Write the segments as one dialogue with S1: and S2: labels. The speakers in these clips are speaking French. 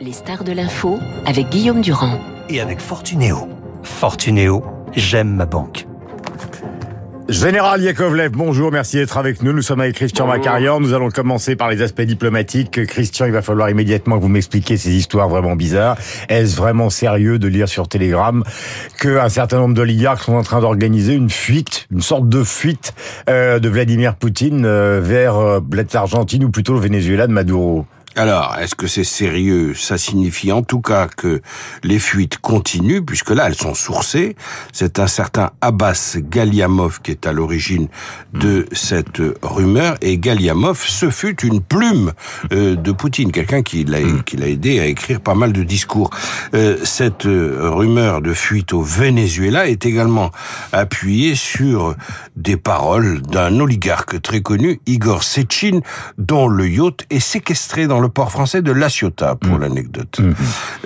S1: Les stars de l'info avec Guillaume Durand.
S2: Et avec Fortunéo. Fortunéo, j'aime ma banque.
S3: Général Yakovlev, bonjour, merci d'être avec nous. Nous sommes avec Christian Macarian. Nous allons commencer par les aspects diplomatiques. Christian, il va falloir immédiatement que vous m'expliquiez ces histoires vraiment bizarres. Est-ce vraiment sérieux de lire sur Telegram qu'un certain nombre d'oligarques sont en train d'organiser une fuite, une sorte de fuite euh, de Vladimir Poutine euh, vers euh, l'Argentine ou plutôt le Venezuela de Maduro?
S4: Alors, est-ce que c'est sérieux? Ça signifie en tout cas que les fuites continuent, puisque là, elles sont sourcées. C'est un certain Abbas Galiamov qui est à l'origine de cette rumeur, et Galiamov, ce fut une plume euh, de Poutine, quelqu'un qui l'a qui l'a aidé à écrire pas mal de discours. Euh, cette euh, rumeur de fuite au Venezuela est également appuyée sur des paroles d'un oligarque très connu, Igor Sechin, dont le yacht est séquestré dans le port français de La Ciotat, pour mm. l'anecdote. Mm.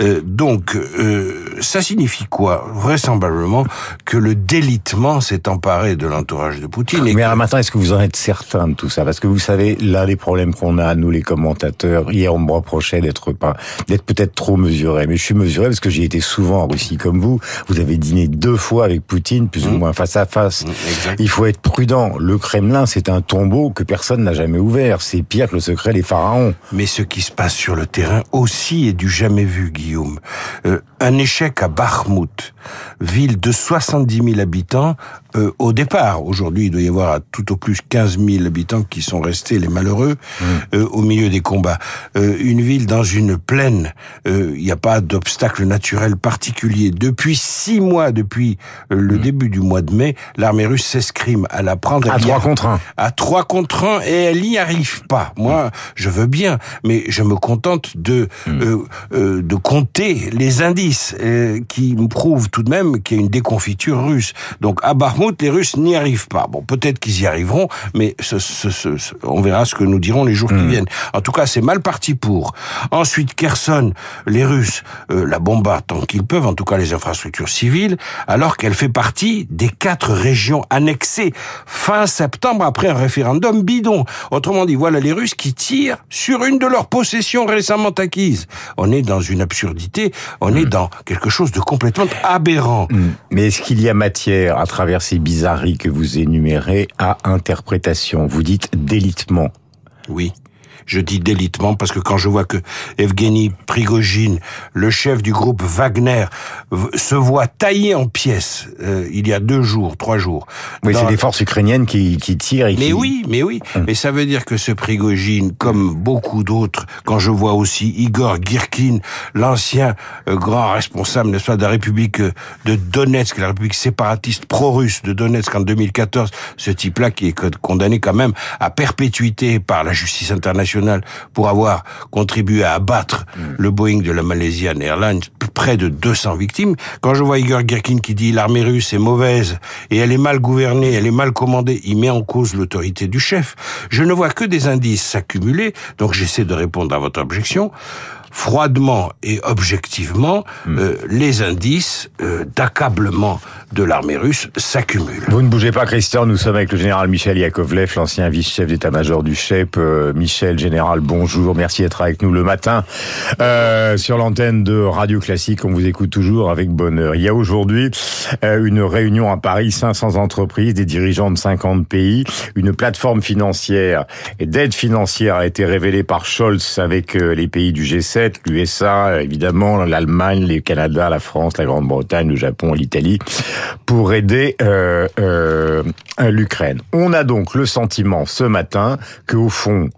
S4: Euh, donc, euh, ça signifie quoi? Vraisemblablement que le délitement s'est emparé de l'entourage de Poutine.
S3: Mais alors maintenant, est-ce que vous en êtes certain de tout ça? Parce que vous savez, l'un des problèmes qu'on a, nous les commentateurs, hier on me reprochait d'être pas, d'être peut-être trop mesuré. Mais je suis mesuré parce que j'ai été souvent en Russie comme vous. Vous avez dîné deux fois avec Poutine, plus ou mm. moins face à face. Il faut être prudent. Le Kremlin, c'est un tombeau que personne n'a jamais ouvert. C'est pire que le secret des pharaons.
S4: Mais ce qui se passe sur le terrain aussi est du jamais vu, Guillaume. Euh, un échec à Bakhmut, ville de 70 000 habitants euh, au départ. Aujourd'hui, il doit y avoir tout au plus 15 000 habitants qui sont restés les malheureux mmh. euh, au milieu des combats. une ville dans une plaine, il n'y a pas d'obstacle naturel particulier. Depuis six mois, depuis le mmh. début du mois de mai, l'armée russe s'escrime à la prendre
S3: à trois contre un.
S4: À trois contre un, et elle n'y arrive pas. Moi, je veux bien, mais je me contente de euh, euh, de compter les indices euh, qui me prouvent tout de même qu'il y a une déconfiture russe. Donc à Bakhmut, les Russes n'y arrivent pas. Bon, peut-être qu'ils y arriveront, mais ce, ce, ce, on verra ce que nous dirons les jours qui hmm. viennent. En tout cas, c'est mal parti pour. Ensuite, Kherson, les Russes la bombardent tant qu'ils peuvent, en tout cas les infrastructures civiles, alors qu'elle fait partie des quatre régions annexées fin septembre après un référendum bidon. Autrement dit, voilà les Russes qui tirent sur une de leurs possessions récemment acquises. On est dans une absurdité, on est hmm. dans quelque chose de complètement aberrant. Hmm.
S3: Mais est-ce qu'il y a matière, à travers ces bizarreries que vous énumérez, à interprétation Vous dites délitement.
S4: Oui. Je dis délitement parce que quand je vois que Evgeny Prigogine, le chef du groupe Wagner, se voit taillé en pièces euh, il y a deux jours, trois jours.
S3: Oui, c'est les forces ukrainiennes qui, qui tirent. Et
S4: mais oui, mais oui. Hum. Mais ça veut dire que ce Prigogine, comme beaucoup d'autres, quand je vois aussi Igor Girkin, l'ancien euh, grand responsable, n'est-ce pas, de la République euh, de Donetsk, la République séparatiste pro-russe de Donetsk en 2014, ce type-là qui est condamné quand même à perpétuité par la justice internationale pour avoir contribué à abattre mm. le Boeing de la Malaysian Airlines, près de 200 victimes. Quand je vois Igor Girkin qui dit l'armée russe est mauvaise et elle est mal gouvernée, elle est mal commandée, il met en cause l'autorité du chef. Je ne vois que des indices s'accumuler, donc j'essaie de répondre à votre objection froidement et objectivement, hmm. euh, les indices euh, d'accablement de l'armée russe s'accumulent.
S3: Vous ne bougez pas, Christian. Nous sommes avec le général Michel Yakovlev, l'ancien vice-chef d'état-major du CHEP. Euh, Michel, général, bonjour. Merci d'être avec nous le matin sur l'antenne de Radio Classique. On vous écoute toujours avec bonheur. Il y a aujourd'hui une réunion à Paris, 500 entreprises, des dirigeants de 50 pays. Une plateforme financière et d'aide financière a été révélée par Scholz avec les pays du G7 l'USA, évidemment, l'Allemagne, le Canada, la France, la Grande-Bretagne, le Japon, l'Italie, pour aider euh, euh, l'Ukraine. On a donc le sentiment ce matin qu'au fond,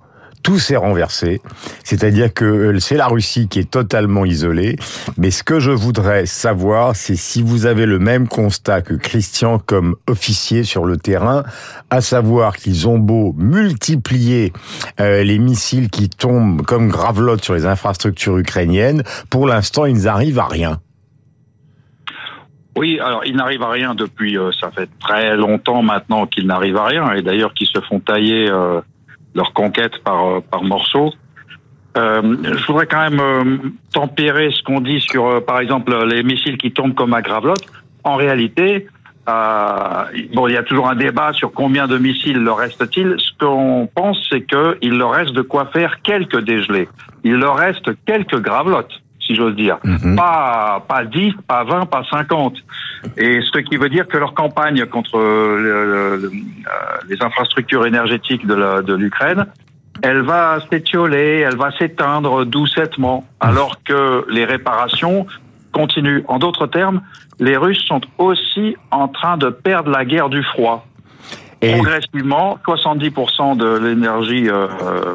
S3: tout s'est renversé. C'est-à-dire que euh, c'est la Russie qui est totalement isolée. Mais ce que je voudrais savoir, c'est si vous avez le même constat que Christian comme officier sur le terrain, à savoir qu'ils ont beau multiplier euh, les missiles qui tombent comme gravelotte sur les infrastructures ukrainiennes, pour l'instant, ils n'arrivent à rien.
S5: Oui, alors ils n'arrivent à rien depuis, euh, ça fait très longtemps maintenant qu'ils n'arrivent à rien, et d'ailleurs qu'ils se font tailler leur conquête par, euh, par morceaux. Euh, je voudrais quand même euh, tempérer ce qu'on dit sur, par exemple, les missiles qui tombent comme à Gravelotte. En réalité, Euh, bon, il y a toujours un débat sur combien de missiles leur reste-t-il. Ce qu'on pense, c'est qu'il leur reste de quoi faire quelques dégelés. Il leur reste quelques gravelottes si j'ose dire.
S3: Mhm.
S5: Pas, pas 10, pas 20, pas 50. Et ce qui veut dire que leur campagne contre le- le- le- euh, les infrastructures énergétiques de la- de l'Ukraine, elle va s'étioler, elle va s'éteindre doucettement, alors que les réparations continuent. En d'autres termes, les Russes sont aussi en train de perdre la guerre du froid.
S3: Et
S5: Progressivement, 70% de l'énergie, euh,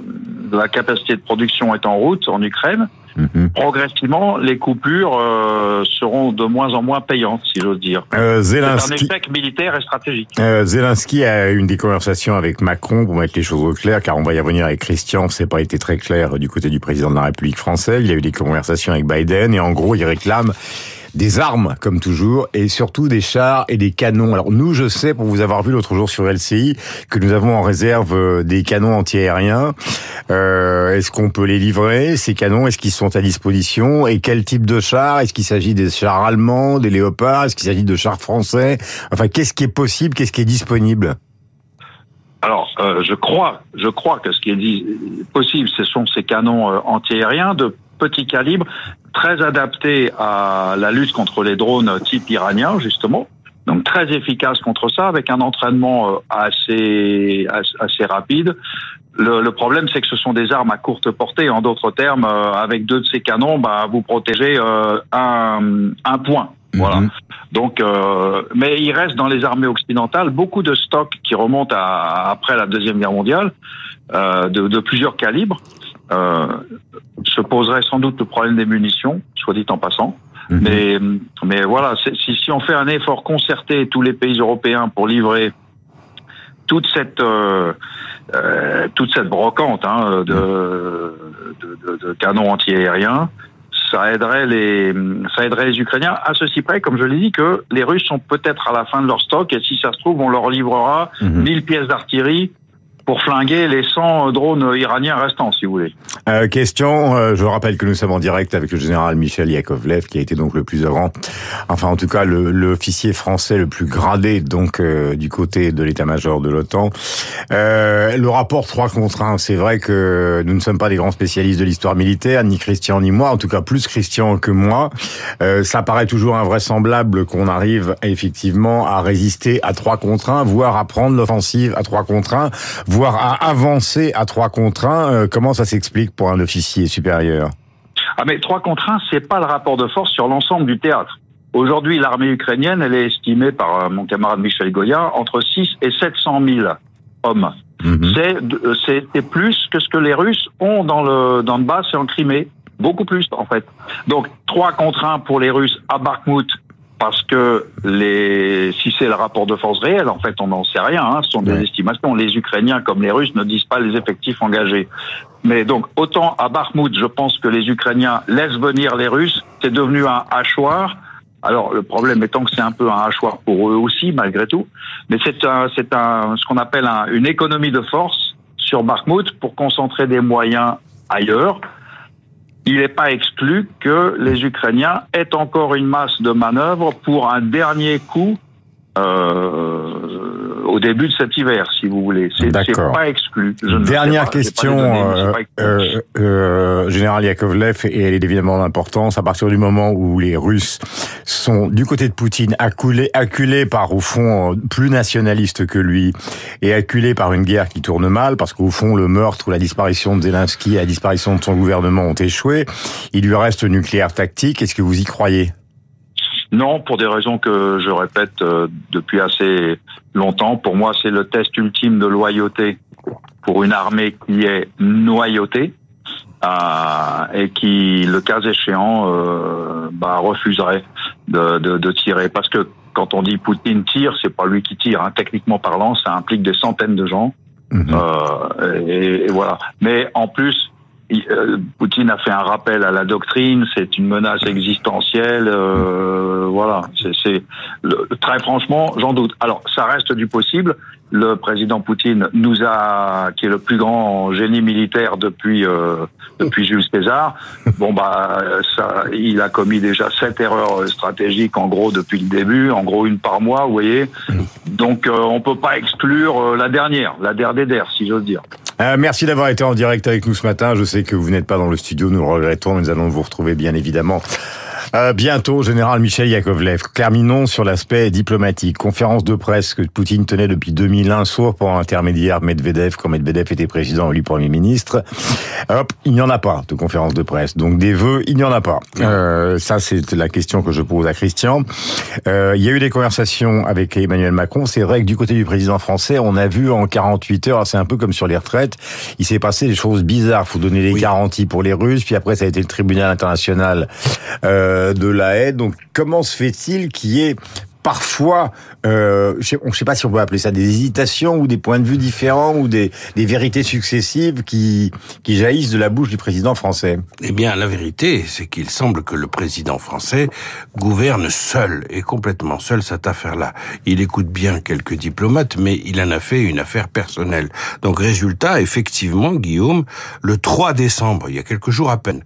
S5: de la capacité de production est en route en Ukraine.
S3: Mhm.
S5: Progressivement, les coupures euh, seront de moins en moins payantes, si j'ose dire.
S3: Euh,
S5: C'est un
S3: Zelensky,
S5: échec militaire et stratégique.
S3: euh, Zelensky a eu une des conversations avec Macron pour mettre les choses au clair, car on va y revenir avec Christian. C'est pas été très clair du côté du président de la République française. Il a eu des conversations avec Biden et en gros, il réclame des armes, comme toujours, et surtout des chars et des canons. Alors nous, je sais, pour vous avoir vu l'autre jour sur LCI, que nous avons en réserve euh, des canons antiaériens. Euh, est-ce qu'on peut les livrer, ces canons? Est-ce qu'ils sont à disposition? Et quel type de chars? Est-ce qu'il s'agit des chars allemands, des léopards? Est-ce qu'il s'agit de chars français? Enfin, qu'est-ce qui est possible? Qu'est-ce qui est disponible?
S5: Alors, euh, je crois, je crois que ce qui est possible, ce sont ces canons euh, antiaériens de petit calibre, très adaptés à la lutte contre les drones type iranien, justement. Donc très efficace contre ça, avec un entraînement euh, assez assez, rapide. Le, le problème, c'est que ce sont des armes à courte portée. En d'autres termes, euh, avec deux de ces canons, bah, vous protégez euh, un, un point. Voilà.
S3: Mhm.
S5: Donc, euh, mais il reste dans les armées occidentales beaucoup de stocks qui remontent à, après la deuxième guerre mondiale, de, de plusieurs calibres. Euh, se poserait sans doute le problème des munitions, soit dit en passant.
S3: Mhm.
S5: Mais, mais voilà, si, si on fait un effort concerté tous les pays européens pour livrer toute cette euh, euh, toute cette brocante hein, de, de, de- de canons antiaériens, ça aiderait les ça aiderait les Ukrainiens à ceci près, comme je l'ai dit, que les Russes sont peut-être à la fin de leur stock et si ça se trouve, on leur livrera
S3: Mhm.
S5: 1000 pièces d'artillerie pour flinguer les 100 drones iraniens restants, si vous voulez.
S3: Euh, question, euh, je rappelle que nous sommes en direct avec le général Michel Yakovlev, qui a été donc le plus grand, enfin en tout cas l'officier français le plus gradé donc euh, du côté de l'état-major de l'OTAN. Euh, le rapport 3 contre 1, c'est vrai que nous ne sommes pas des grands spécialistes de l'histoire militaire, ni Christian ni moi, en tout cas plus Christian que moi. Euh, ça paraît toujours invraisemblable qu'on arrive effectivement à résister à 3 contre 1, voire à prendre l'offensive à 3 contre 1, voire à avancer à 3 contre 1. Euh, comment ça s'explique pour un officier supérieur?
S5: Ah mais 3 contre 1, c'est pas le rapport de force sur l'ensemble du théâtre. Aujourd'hui, l'armée ukrainienne, elle est estimée par euh, mon camarade Michel Goya entre 6 et 700 000 hommes.
S3: Mhm.
S5: C'est euh, c'est plus que ce que les Russes ont dans le dans le Donbass et en Crimée, beaucoup plus en fait. Donc 3 contre 1 pour les Russes à Bakhmut parce que les si c'est le rapport de force réel, en fait, on n'en sait rien. Hein, ce sont des
S3: Ouais.
S5: estimations. Les Ukrainiens comme les Russes ne disent pas les effectifs engagés. Mais donc autant à Bakhmut, je pense que les Ukrainiens laissent venir les Russes. C'est devenu un hachoir. Alors le problème étant que c'est un peu un hachoir pour eux aussi, malgré tout. Mais c'est un, c'est un, ce qu'on appelle un- une économie de force sur Bakhmut pour concentrer des moyens ailleurs. Il n'est pas exclu que les Ukrainiens aient encore une masse de manœuvres pour un dernier coup euh, au début de cet hiver, si vous voulez. C'est pas exclu. Je ne
S3: Dernière
S5: pas,
S3: question,
S5: données,
S3: euh, euh, euh, général Yakovlev, et elle est évidemment d'importance, à partir du moment où les Russes sont du côté de Poutine acculés, acculés par, au fond, plus nationalistes que lui, et acculés par une guerre qui tourne mal, parce qu'au fond, le meurtre ou la disparition de Zelensky et la disparition de son gouvernement ont échoué, il lui reste nucléaire tactique, est-ce que vous y croyez?
S5: Non, pour des raisons que je répète euh, depuis assez longtemps. Pour moi, c'est le test ultime de loyauté pour une armée qui est noyautée euh, et qui, le cas échéant, euh, bah, refuserait de, de, de tirer. Parce que quand on dit Poutine tire, c'est pas lui qui tire. Hein. Techniquement parlant, ça implique des centaines de gens.
S3: Mhm.
S5: Euh, et, et voilà. Mais en plus, euh, Poutine a fait un rappel à la doctrine, c'est une menace existentielle, euh, voilà. C'est très franchement, j'en doute. Alors, ça reste du possible. Le président Poutine nous a, qui est le plus grand génie militaire depuis euh, depuis Jules César. Bon bah, ça, il a commis déjà sept erreurs stratégiques en gros depuis le début, en gros une par mois, vous voyez. Donc, euh, on peut pas exclure la dernière, la dernière, si j'ose dire.
S3: Euh, merci d'avoir été en direct avec nous ce matin. Je sais que vous n'êtes pas dans le studio, nous le regrettons. Nous allons vous retrouver bien évidemment euh, bientôt, général Michel Yakovlev. Terminons sur l'aspect diplomatique. Conférence de presse que Poutine tenait depuis 2001, sauf pour intermédiaire Medvedev, quand Medvedev était président, lui Premier ministre. Hop, il n'y en a pas de conférence de presse. Donc des vœux, il n'y en a pas. Euh, ça, c'est la question que je pose à Christian. Euh, il y a eu des conversations avec Emmanuel Macron. C'est vrai que du côté du président français, on a vu en 48 heures, c'est un peu comme sur les retraites, il s'est passé des choses bizarres. faut donner des garanties pour les Russes, puis après ça a été le tribunal international. Euh, euh, de la haie. Donc comment se fait-il qu'il y ait parfois, euh, je ne sais pas si on peut appeler ça des hésitations ou des points de vue différents ou des, des vérités successives qui, qui jaillissent de la bouche du président français.
S4: Eh bien, la vérité, c'est qu'il semble que le président français gouverne seul et complètement seul cette affaire-là. Il écoute bien quelques diplomates, mais il en a fait une affaire personnelle. Donc, résultat, effectivement, Guillaume, le 3 décembre, il y a quelques jours à peine,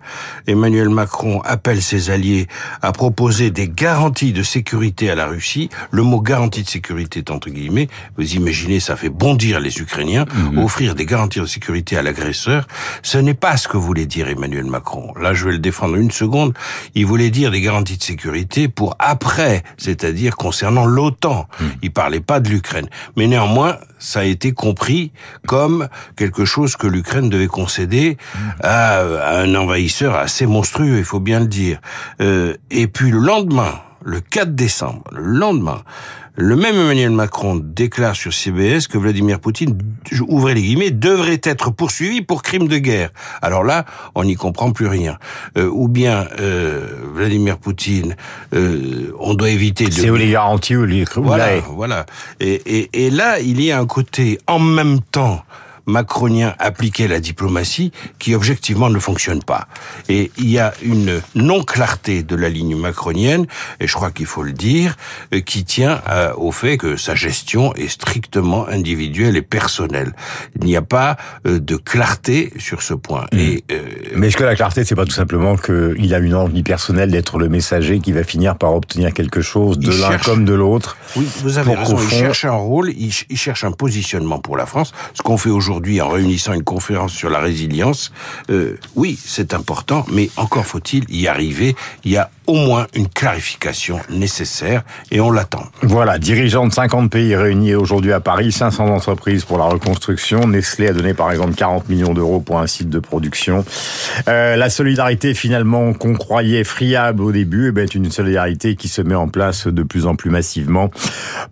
S4: Emmanuel Macron appelle ses alliés à proposer des garanties de sécurité à la Russie le mot garantie de sécurité est entre guillemets. Vous imaginez, ça fait bondir les Ukrainiens. Mhm. Offrir des garanties de sécurité à l'agresseur, ce n'est pas ce que voulait dire Emmanuel Macron. Là, je vais le défendre une seconde. Il voulait dire des garanties de sécurité pour après, c'est-à-dire concernant l'OTAN. Mhm. Il parlait pas de l'Ukraine. Mais néanmoins, ça a été compris comme quelque chose que l'Ukraine devait concéder à, un envahisseur assez monstrueux, il faut bien le dire. Euh, et puis le lendemain, le 4 décembre, le lendemain, le même Emmanuel Macron déclare sur CBS que Vladimir Poutine, ouvrez les guillemets, devrait être poursuivi pour crime de guerre. Alors là, on n'y comprend plus rien. Euh, ou bien euh, Vladimir Poutine, euh, on doit éviter de...
S3: C'est où les garanties les...
S4: Voilà, voilà. Et, et, et là, il y a un côté en même temps macronien appliquer la diplomatie qui objectivement ne fonctionne pas. Et il y a une non-clarté de la ligne macronienne, et je crois qu'il faut le dire, euh, qui tient euh, au fait que sa gestion est strictement individuelle et personnelle. Il n'y a pas euh, de clarté sur ce point.
S3: Mmh. Et, Mais est-ce que la clarté, c'est pas tout simplement qu'il a une envie personnelle d'être le messager qui va finir par obtenir quelque chose de l'un comme de l'autre
S4: Oui, vous avez raison. Il cherche un rôle, il cherche un positionnement pour la France. Ce qu'on fait aujourd'hui aujourd'hui en réunissant une conférence sur la résilience, euh, oui, c'est important, mais encore faut-il y arriver. Il y a au moins une clarification nécessaire et on l'attend.
S3: Voilà, dirigeants de 50 pays réunis aujourd'hui à Paris, 500 entreprises pour la reconstruction. Nestlé a donné par exemple 40 millions d'euros pour un site de production. Euh, la solidarité finalement qu'on croyait friable au début eh ben, est une solidarité qui se met en place de plus en plus massivement.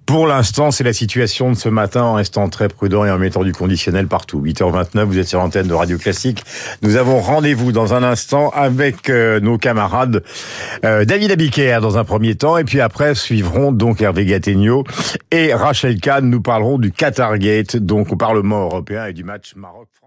S3: Pour l'instant, c'est la situation de ce matin en restant très prudent et en mettant du conditionnel partout. 8h29, vous êtes sur l'antenne de Radio Classique. Nous avons rendez-vous dans un instant avec euh, nos camarades euh, David Abiker dans un premier temps, et puis après suivront donc Hervé Gattegno et Rachel Kahn. Nous parlerons du Qatar Gate, donc au Parlement européen et du match Maroc-France.